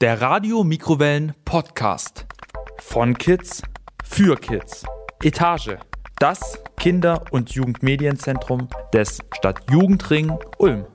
Der Radio Mikrowellen Podcast. Von Kids für Kids. Etage. Das Kinder- und Jugendmedienzentrum des Stadtjugendring Ulm.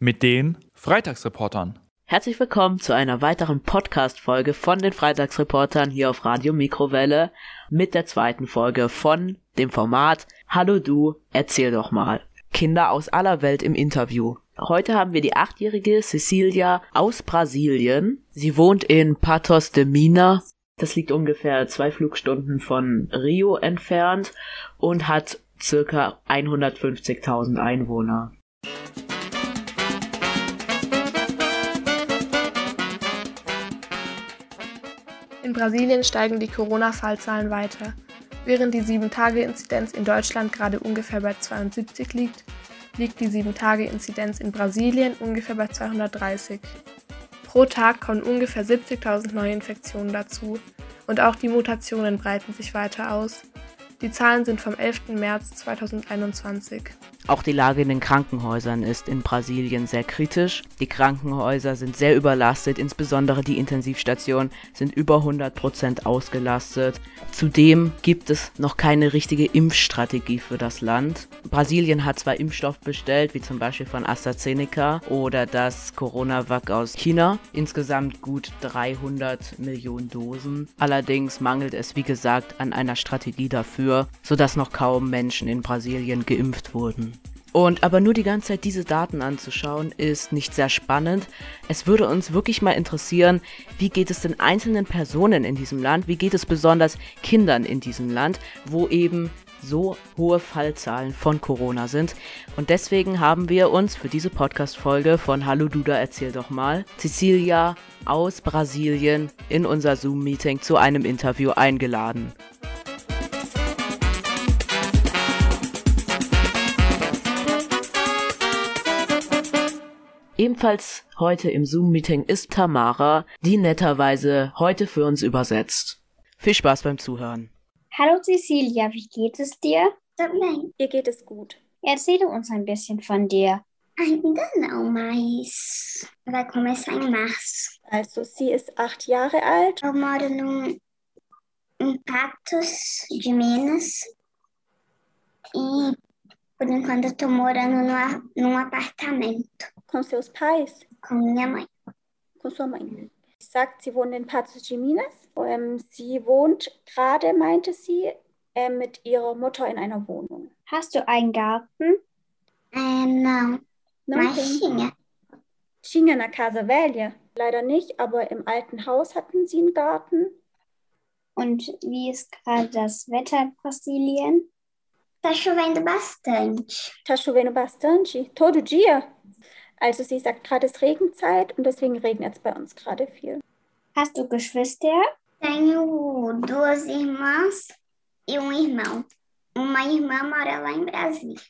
Mit den Freitagsreportern. Herzlich willkommen zu einer weiteren Podcast-Folge von den Freitagsreportern hier auf Radio Mikrowelle mit der zweiten Folge von dem Format Hallo du, erzähl doch mal. Kinder aus aller Welt im Interview. Heute haben wir die achtjährige Cecilia aus Brasilien. Sie wohnt in Patos de Mina. Das liegt ungefähr zwei Flugstunden von Rio entfernt und hat circa 150.000 Einwohner. In Brasilien steigen die Corona-Fallzahlen weiter. Während die 7-Tage-Inzidenz in Deutschland gerade ungefähr bei 72 liegt, liegt die 7-Tage-Inzidenz in Brasilien ungefähr bei 230. Pro Tag kommen ungefähr 70.000 neue Infektionen dazu und auch die Mutationen breiten sich weiter aus. Die Zahlen sind vom 11. März 2021. Auch die Lage in den Krankenhäusern ist in Brasilien sehr kritisch. Die Krankenhäuser sind sehr überlastet, insbesondere die Intensivstationen sind über 100 Prozent ausgelastet. Zudem gibt es noch keine richtige Impfstrategie für das Land. Brasilien hat zwar Impfstoff bestellt, wie zum Beispiel von AstraZeneca oder das Coronavac aus China, insgesamt gut 300 Millionen Dosen. Allerdings mangelt es, wie gesagt, an einer Strategie dafür, sodass noch kaum Menschen in Brasilien geimpft wurden. Und aber nur die ganze Zeit diese Daten anzuschauen, ist nicht sehr spannend. Es würde uns wirklich mal interessieren, wie geht es den einzelnen Personen in diesem Land, wie geht es besonders Kindern in diesem Land, wo eben so hohe Fallzahlen von Corona sind. Und deswegen haben wir uns für diese Podcast-Folge von Hallo Duda erzähl doch mal Cecilia aus Brasilien in unser Zoom-Meeting zu einem Interview eingeladen. Ebenfalls heute im Zoom-Meeting ist Tamara, die netterweise heute für uns übersetzt. Viel Spaß beim Zuhören. Hallo Cecilia, wie geht es dir? Também. Ihr geht es gut. Erzähle uns ein bisschen von dir. Ainda não, mas vai começar em março. Also, sie ist acht Jahre alt. Eu moro num, em Patos de Minas. E, por enquanto, eu tô morando numa, num apartamento. Com seus pais? Com minha mãe. Com sua mãe. Sie sagt, sie wohnt in Patos de Minas. Ähm, sie wohnt gerade, meinte sie, äh, mit ihrer Mutter in einer Wohnung. Hast du einen Garten? Ähm, não. Mas tinha. Tinha na Casa Velha? Leider nicht, aber im alten Haus hatten sie einen Garten. Und wie ist gerade das Wetter in Brasilien? Tá chovendo bastante. Tá chovendo bastante? Todo dia? Also sie sagt gerade es ist Regenzeit und deswegen regnet es bei uns gerade viel. Hast du Geschwister? Tenho duas irmãs e um irmão. Uma irmã mora lá em Brasília.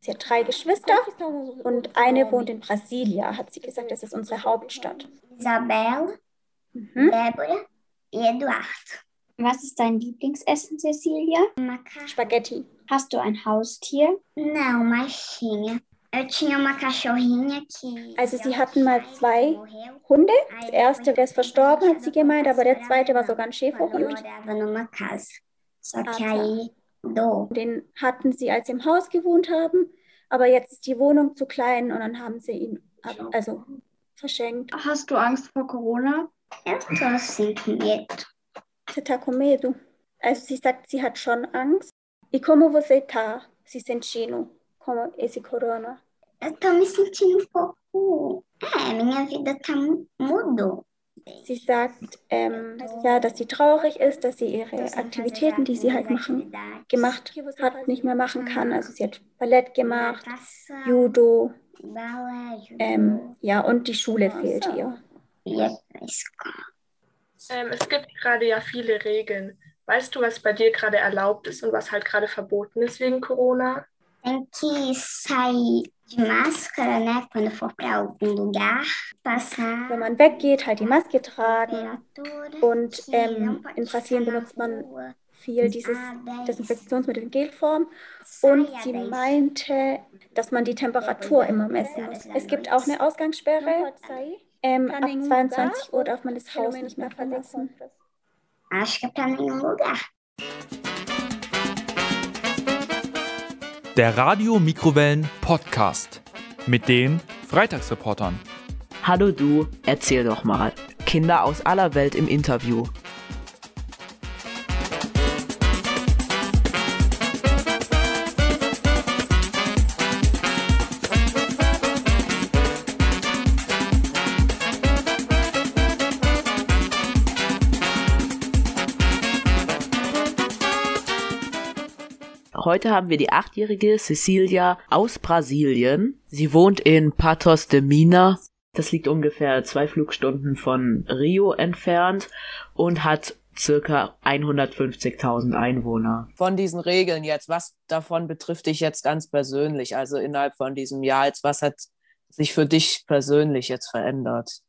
Sie hat drei Geschwister und eine wohnt in Brasilia, hat sie gesagt. Das ist unsere Hauptstadt. Isabel, mhm. Débora e Eduardo. Was ist dein Lieblingsessen, Cecilia? Spaghetti. Hast du ein Haustier? Não, mas tinha. Eu tinha uma cachorrinha que. Also, sie hatten mal zwei Hunde. Das erste der ist verstorben, hat sie gemeint, aber der zweite war sogar ein Schäferhund. Den hatten sie, als sie im Haus gewohnt haben, aber jetzt ist die Wohnung zu klein und dann haben sie ihn also verschenkt. Hast du Angst vor Corona? Eu tô assim com medo. Você tá com medo? Also, sie sagt, sie hat schon Angst. E como você tá se sentindo? Com esse corona? Eu tô me sentindo um pouco. É, minha vida tá mudou. Sie sagt, ähm, ja, dass sie traurig ist, dass sie ihre Aktivitäten, die sie halt machen, gemacht hat, nicht mehr machen kann. Also sie hat Ballett gemacht, Judo, ähm, ja, und die Schule fehlt ihr. Ähm, es gibt gerade ja viele Regeln. Weißt du, was bei dir gerade erlaubt ist und was halt gerade verboten ist wegen Corona? Tem que sair de máscara, né? Quando for para algum lugar, passar. Wenn man weggeht, halt die Maske tragen. Und ähm, in Brasilien benutzt man viel dieses Desinfektionsmittel in Gelform. Und sie meinte, dass man die Temperatur immer messen muss. Es gibt auch eine Ausgangssperre. Ähm, ab 22 Uhr darf man das Haus nicht mehr verlassen. Acho que pra nenhum lugar. Der Radio Mikrowellen Podcast mit den Freitagsreportern. Hallo du, erzähl doch mal. Kinder aus aller Welt im Interview. Heute haben wir die achtjährige Cecilia aus Brasilien. Sie wohnt in Patos de Minas. Das liegt ungefähr zwei Flugstunden von Rio entfernt und hat circa 150.000 Einwohner. Von diesen Regeln jetzt, was davon betrifft dich jetzt ganz persönlich? Also innerhalb von diesem Jahr jetzt, was hat sich für dich persönlich jetzt verändert?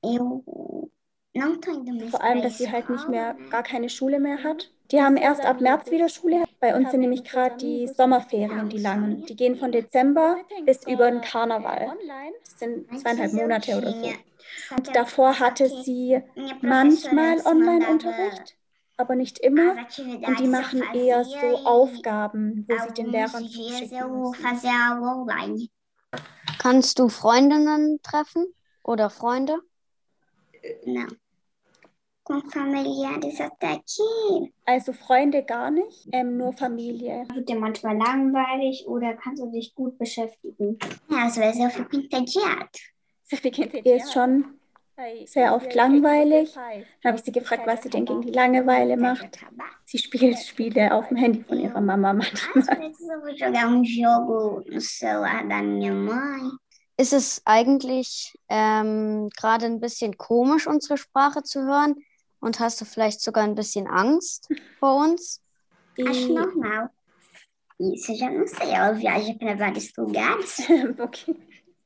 Vor allem, dass sie halt nicht mehr gar keine Schule mehr hat. Die haben erst ab März wieder Schule. Bei uns sind nämlich gerade die Sommerferien, die langen. Die gehen von Dezember bis über den Karneval. Das sind zweieinhalb Monate oder so. Und davor hatte sie manchmal Online-Unterricht, aber nicht immer. Und die machen eher so Aufgaben, wo sie den Lehrern zuschicken. Kannst du Freundinnen treffen oder Freunde? Não. Com familiares até aqui. Also Freunde gar nicht, ähm, nur Familie. Wird dir manchmal langweilig oder kannst du dich gut beschäftigen? Ja, vezes eu fico entediado. Ihr ist schon sehr oft langweilig. Dann habe ich sie gefragt, was sie denn gegen die Langeweile macht. Sie spielt Spiele auf dem Handy von ihrer Mama manchmal. mãe. Ist es eigentlich ähm, gerade ein bisschen komisch, unsere Sprache zu hören? Und hast du vielleicht sogar ein bisschen Angst vor uns? Acho normal. Isso eu já não sei. Ela viaja para vários lugares. okay.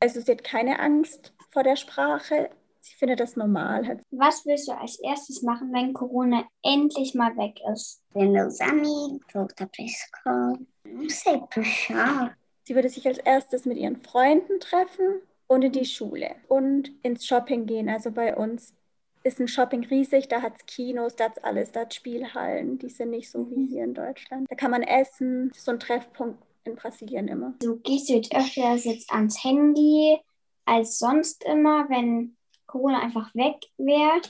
Also sie hat keine Angst vor der Sprache. Sie findet das normal. Was willst du als erstes machen, wenn Corona endlich mal weg ist? Ver meus amigos, voltar para escola. Não sei, pro shopping. Sie würde sich als erstes mit ihren Freunden treffen und in die Schule und ins Shopping gehen. Also bei uns ist ein Shopping riesig, da hat es Kinos, da hat alles, da hat Spielhallen. Die sind nicht so wie hier in Deutschland. Da kann man essen. So ein Treffpunkt in Brasilien immer. Du gehst du jetzt öfters jetzt ans Handy als sonst immer, wenn Corona einfach weg wäre.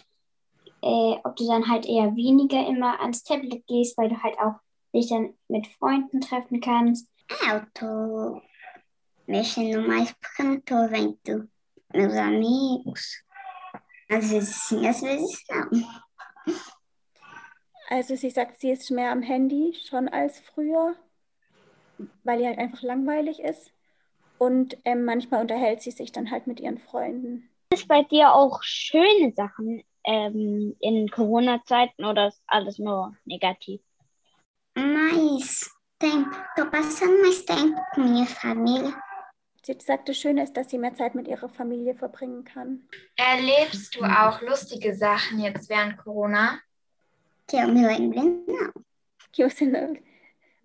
Äh, ob du dann halt eher weniger immer ans Tablet gehst, weil du halt auch dich dann mit Freunden treffen kannst. Tô mexendo mais tô vendo meus amigos. Vezes sim, às vezes não. Also sie sagt, sie ist mehr am Handy schon als früher, weil ihr halt einfach langweilig ist. Und ähm, manchmal unterhält sie sich dann halt mit ihren Freunden. es bei dir auch schöne Sachen ähm, in Corona-Zeiten oder ist alles nur negativ? Mais tempo, tô passando mais tempo com minha família. Sie sagt, das Schöne ist, dass sie mehr Zeit mit ihrer Familie verbringen kann. Erlebst du auch lustige Sachen jetzt während Corona? Que eu me lembre, não. Josin,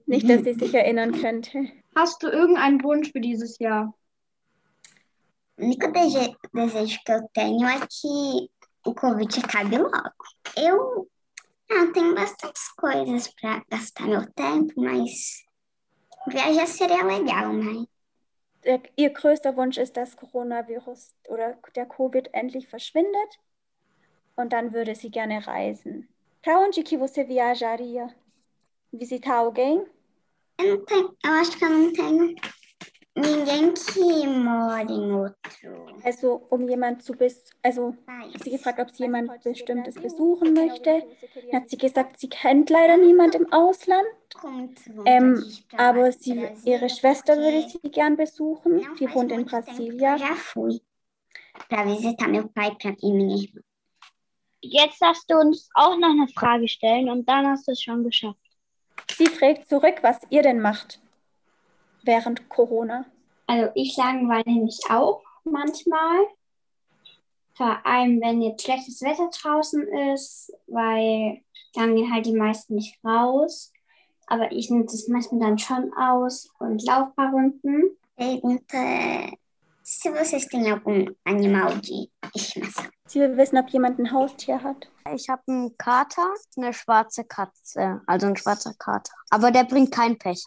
nicht, dass sie sich erinnern könnte. Hast du irgendeinen Wunsch für dieses Jahr? O único dese- desejo que eu tenho é que o Covid acabe logo. Eu ah, tenho bastantes coisas para gastar meu tempo, mas viajar seria legal, né? Der, ihr größter Wunsch ist, dass Coronavirus oder der Covid endlich verschwindet. Und dann würde sie gerne reisen. Para que você viajaria? Visitar alguém? Eu eu acho que eu não tenho Also, um jemand zu bes also país. sie gefragt, ob sie jemand Bestimmtes besuchen möchte. Dann hat sie gesagt, sie kennt leider niemand im Ausland, ähm, aber sie, ihre Schwester würde sie gern besuchen. Die wohnt in Brasilia. e irmã. Jetzt darfst du uns auch noch eine Frage stellen und dann hast du es schon geschafft. Sie fragt zurück, was ihr denn macht während Corona. Also ich langweile mich auch manchmal. Vor allem, wenn jetzt schlechtes Wetter draußen ist, weil dann gehen halt die meisten nicht raus. Aber ich nutze es manchmal dann schon aus und laufe ein paar Runden. Pergunta é se vocês têm algum animal de estimação. Sie will wissen, ob jemand ein Haustier hat. Ich habe einen Kater, eine schwarze Katze, also ein schwarzer Kater. Aber der bringt kein Pech.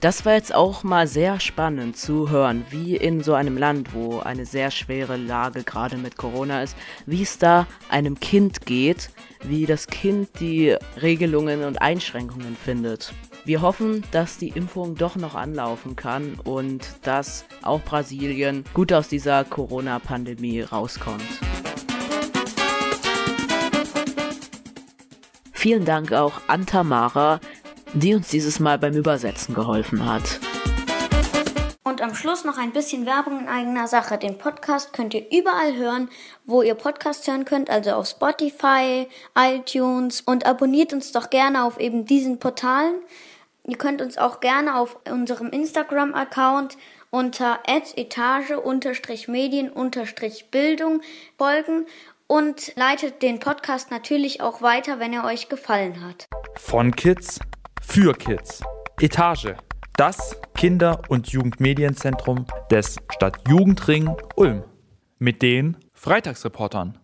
Das war jetzt auch mal sehr spannend zu hören, wie in so einem Land, wo eine sehr schwere Lage gerade mit Corona ist, wie es da einem Kind geht, wie das Kind die Regelungen und Einschränkungen findet. Wir hoffen, dass die Impfung doch noch anlaufen kann und dass auch Brasilien gut aus dieser Corona-Pandemie rauskommt. Vielen Dank auch an Tamara, die uns dieses Mal beim Übersetzen geholfen hat. Und am Schluss noch ein bisschen Werbung in eigener Sache. Den Podcast könnt ihr überall hören, wo ihr Podcasts hören könnt, also auf Spotify, iTunes und abonniert uns doch gerne auf eben diesen Portalen. Ihr könnt uns auch gerne auf unserem Instagram-Account unter etage-medien-bildung folgen und leitet den Podcast natürlich auch weiter, wenn er euch gefallen hat. Von Kids für Kids. Etage. Das Kinder- und Jugendmedienzentrum des Stadtjugendring Ulm. Mit den Freitagsreportern.